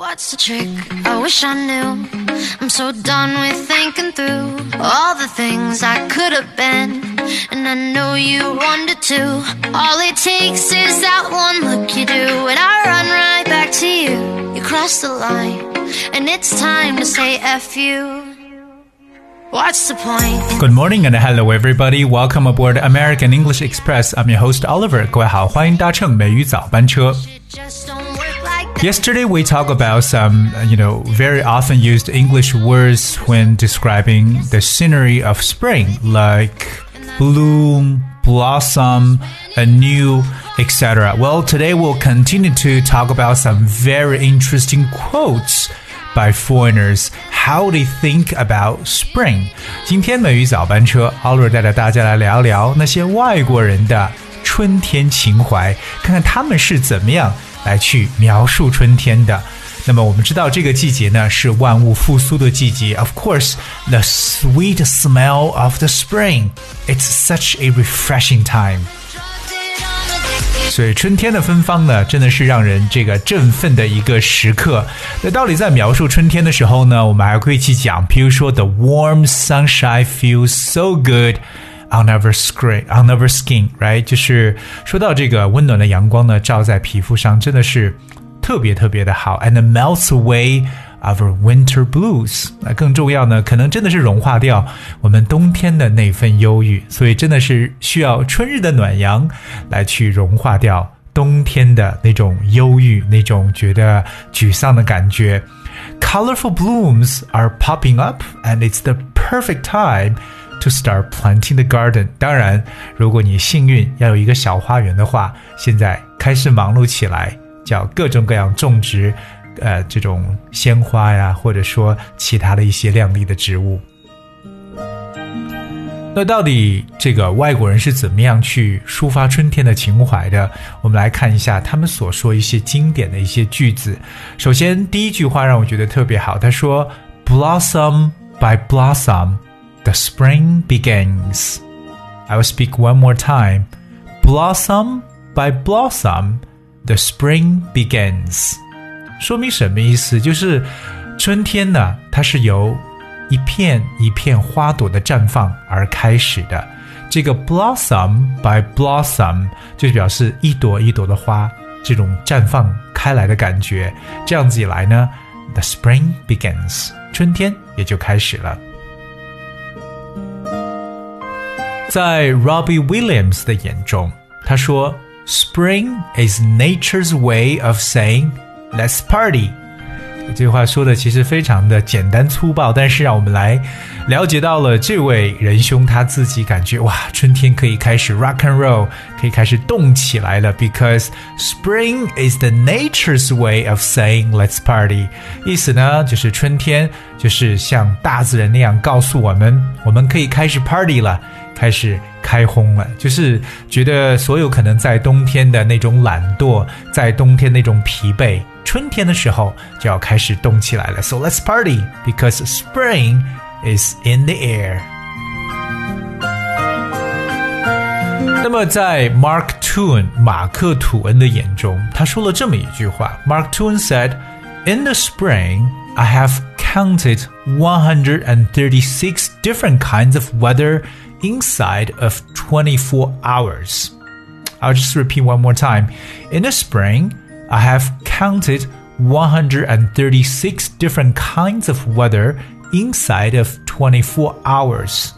What's the trick? I wish I knew. I'm so done with thinking through all the things I could have been. And I know you wanted to. All it takes is that one look you do, and I run right back to you. You cross the line, and it's time to say F you. What's the point? Good morning and hello everybody. Welcome aboard American English Express. I'm your host Oliver. 各位好，欢迎搭乘美语早班车。 Just don't work like that. Yesterday we talked about some, uh, you know, very often used English words when describing the scenery of spring, like bloom, blossom, anew, etc. Well, today we'll continue to talk about some very interesting quotes by foreigners how they think about spring. 今天美语早班车，Oliver 带着大家来聊聊那些外国人的春天情怀，看看他们是怎么样 来去描述春天的。那么我们知道这个季节呢是万物复苏的季节。Of course, the sweet smell of the spring. It's such a refreshing time. 所以春天的芬芳呢，真的是让人这个振奋的一个时刻。那到底在描述春天的时候呢，我们还会去讲，比如说 The warm sunshine feels so good on our skin, on our skin, right？就是说到这个温暖的阳光呢，照在皮肤上，真的是特别特别的好，and it melts away our winter blues。那更重要呢，可能真的是融化掉我们冬天的那份忧郁，所以真的是需要春日的暖阳来去融化掉冬天的那种忧郁，那种觉得沮丧的感觉。Colorful blooms are popping up, and it's the perfect time To start planting the garden。当然，如果你幸运要有一个小花园的话，现在开始忙碌起来，叫各种各样种植，呃，这种鲜花呀，或者说其他的一些亮丽的植物。那到底这个外国人是怎么样去抒发春天的情怀的？我们来看一下他们所说一些经典的一些句子。首先，第一句话让我觉得特别好，他说：“Blossom by blossom, the spring begins.” I will speak one more time. Blossom by blossom, the spring begins. 说明什么意思？就是春天呢，它是由一片一片花朵的绽放而开始的。这个 blossom by blossom 就表示一朵一朵的花这种绽放开来的感觉。这样子一来呢，the spring begins，春天也就开始了。 在 Robbie Williams 的眼中，他说：“Spring is nature's way of saying let's party。”这句话说的其实非常的简单粗暴，但是让我们来了解到了这位仁兄他自己感觉哇，春天可以开始 rock and roll，可以开始动起来了，because spring is the nature's way of saying let's party。意思呢就是春天就是像大自然那样告诉我们，我们可以开始 party 了。开始开轰了，就是觉得所有可能在冬天的那种懒惰，在冬天那种疲惫，春天的时候就要开始动起来了。So let's party because spring is in the air. 那么在 Mark Twain 马克吐恩的眼中，他说了这么一句话：Mark Twain said, "In the spring, I have counted 136 different kinds of weather." Inside of 24 hours. I'll just repeat one more time. In the spring, I have counted 136 different kinds of weather inside of 24 hours.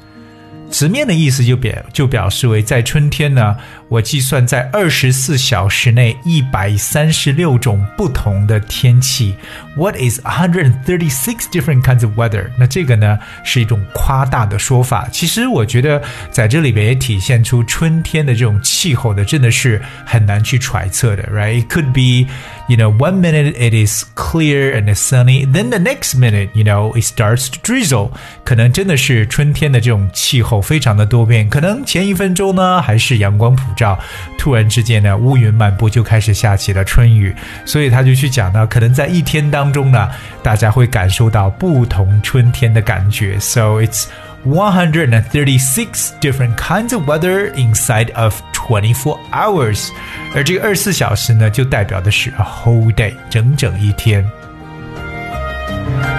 直面的意思就表就表示为在春天呢，我计算在二十四小时内一百三十六种不同的天气。What is 136 different kinds of weather？那这个呢是一种夸大的说法。其实我觉得在这里边也体现出春天的这种气候的真的是很难去揣测的，right？It could be you know, one minute it is clear and sunny, then the next minute, you know, it starts to drizzle. 可能真的是春天的这种气候 非常的多变，可能前一分钟呢还是阳光普照，突然之间呢乌云漫步就开始下起了春雨。所以他就去讲呢，可能在一天当中呢，大家会感受到不同春天的感觉。So it's one hundred and thirty six different kinds of weather inside of twenty four hours，而这个二十四小时呢，就代表的是 a whole day，整整一天。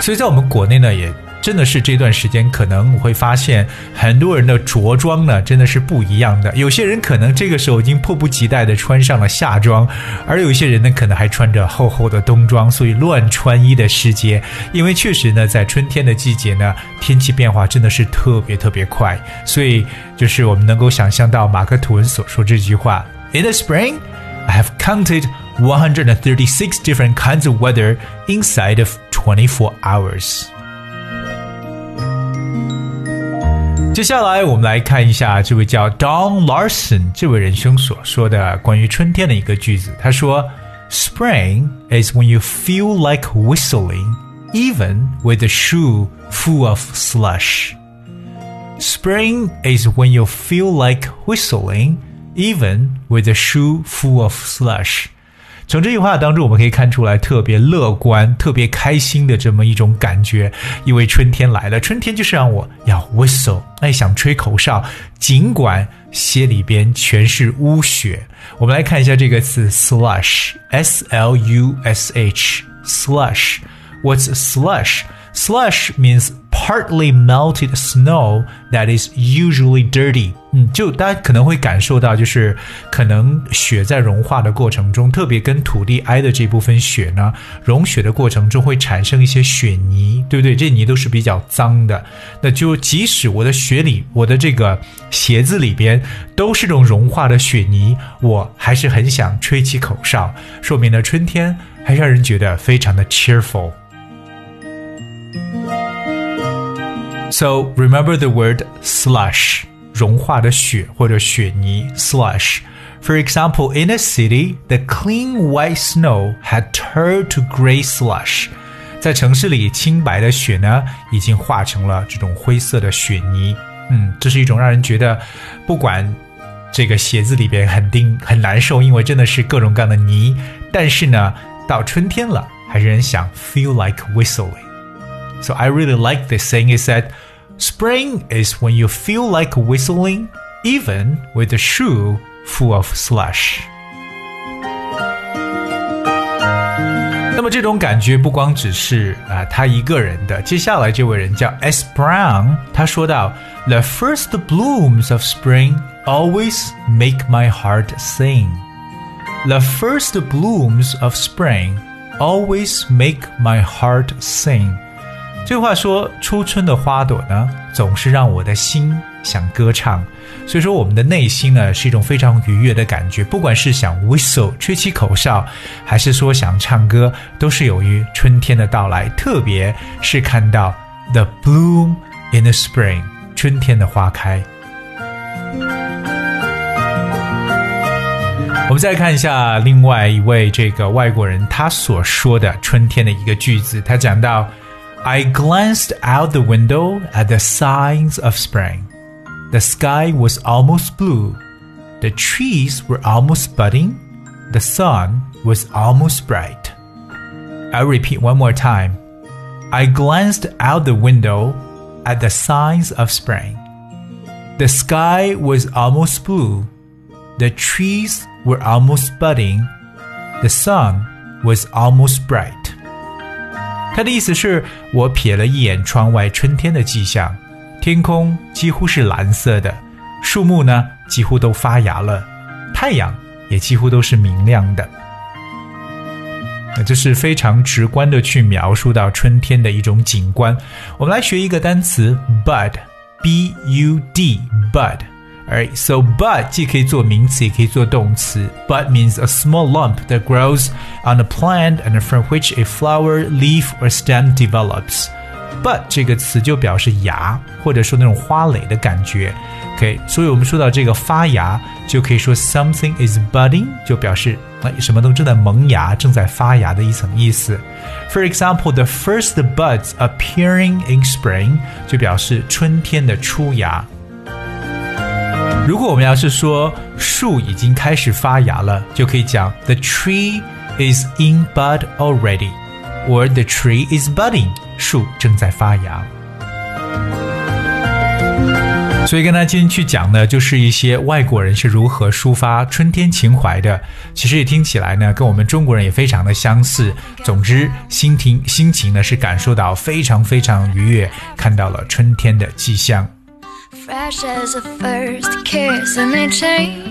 所以在我们国内呢，也真的是这段时间，可能我会发现很多人的着装呢，真的是不一样的。有些人可能这个时候已经迫不及待的穿上了夏装，而有一些人呢，可能还穿着厚厚的冬装。所以乱穿衣的时节，因为确实呢，在春天的季节呢，天气变化真的是特别特别快。所以就是我们能够想象到马克吐温所说这句话：In the spring, I have counted one hundred and thirty-six different kinds of weather inside of twenty-four hours。接下来我们来看一下这位叫 Doug Larson 这位仁兄所说的关于春天的一个句子。他说：“Spring is when you feel like whistling, even with a shoe full of slush.” Spring is when you feel like whistling, even with a shoe full of slush. 从这句话当中，我们可以看出来特别乐观、特别开心的这么一种感觉，因为春天来了。春天就是让我要 whistle，爱想吹口哨，尽管鞋里边全是污血。我们来看一下这个词 slush，s l u s h，slush，what's slush？slush means partly melted snow that is usually dirty。嗯，就大家可能会感受到，就是可能雪在融化的过程中，特别跟土地挨的这部分雪呢，融雪的过程中会产生一些雪泥，对不对？这泥都是比较脏的。那就即使我的雪里，我的这个鞋子里边都是这种融化的雪泥，我还是很想吹起口哨，说明呢春天还让人觉得非常的 cheerful。So remember the word slush，融化的雪或者雪泥 slush。For example, in a city, the clean white snow had turned to gray slush. 在城市里，清白的雪呢，已经化成了这种灰色的雪泥。嗯，这是一种让人觉得，不管这个鞋子里边肯定很难受，因为真的是各种各样的泥。但是呢，到春天了，还是人想 feel like whistling。So I really like this saying is that spring is when you feel like whistling even with a shoe full of slush. 那么这种感觉不光只是啊、呃、他一个人的，接下来这位人叫 S Brown，他说到：“The first blooms of spring always make my heart sing. The first blooms of spring always make my heart sing.” 这话说，初春的花朵呢，总是让我的心想歌唱。所以说，我们的内心呢，是一种非常愉悦的感觉。不管是想 whistle 吹起口哨，还是说想唱歌，都是由于春天的到来。特别是看到 the bloom in the spring，春天的花开。我们再看一下另外一位这个外国人他所说的春天的一个句子，他讲到。I glanced out the window at the signs of spring. The sky was almost blue. The trees were almost budding. The sun was almost bright. I'll repeat one more time. I glanced out the window at the signs of spring. The sky was almost blue. The trees were almost budding. The sun was almost bright. 他的意思是我瞥了一眼窗外春天的迹象，天空几乎是蓝色的，树木呢几乎都发芽了，太阳也几乎都是明亮的。那这是非常直观的去描述到春天的一种景观。我们来学一个单词 bud，b u d，bud。Alright, so bud 既可以做名词，也可以做动词。Bud means a small lump that grows on a plant and from which a flower, leaf or stem develops. Bud 这个词就表示芽，或者说那种花蕾的感觉。OK，所以我们说到这个发芽，就可以说 something is budding，就表示哎什么东西正在萌芽、正在发芽的一层意思。For example, the first buds appearing in spring 就表示春天的初芽。如果我们要是说树已经开始发芽了，就可以讲 The tree is in bud already，or The tree is budding，树正在发芽。所以跟他今天去讲的，就是一些外国人是如何抒发春天情怀的。其实也听起来呢，跟我们中国人也非常的相似。总之，心情心情呢是感受到非常非常愉悦，看到了春天的迹象。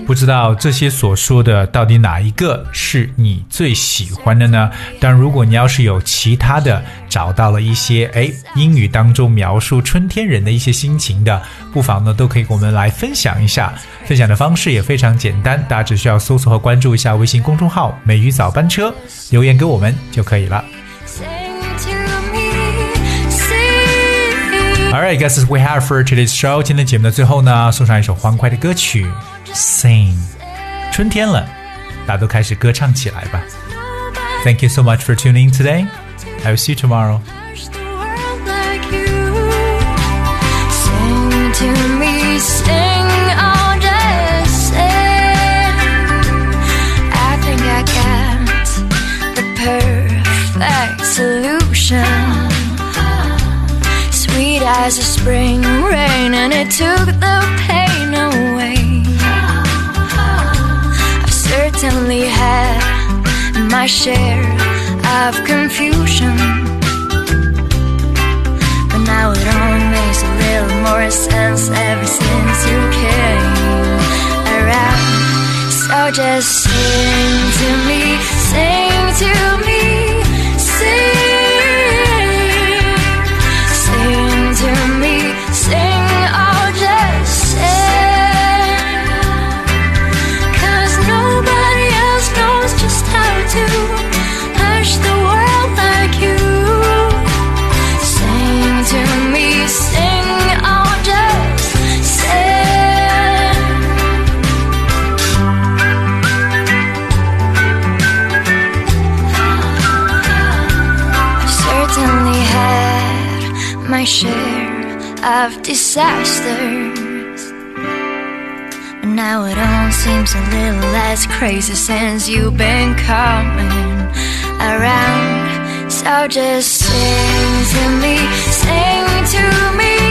不知道这些所说的到底哪一个是你最喜欢的呢？但如果你要是有其他的找到了一些哎英语当中描述春天人的一些心情的，不妨呢都可以跟我们来分享一下。分享的方式也非常简单，大家只需要搜索和关注一下微信公众号“美语早班车”，留言给我们就可以了。Alright, guys, we have for today's show。今天节目的最后呢，送上一首欢快的歌曲《Sing》。春天了，大家都开始歌唱起来吧。Thank you so much for tuning in today. I will see you tomorrow. As a spring rain and it took the pain away. I've certainly had my share of confusion. But now it all makes a little more sense ever since you came around. So just disasters. But now it all seems a little less crazy since you've been coming around. So just sing to me, sing to me.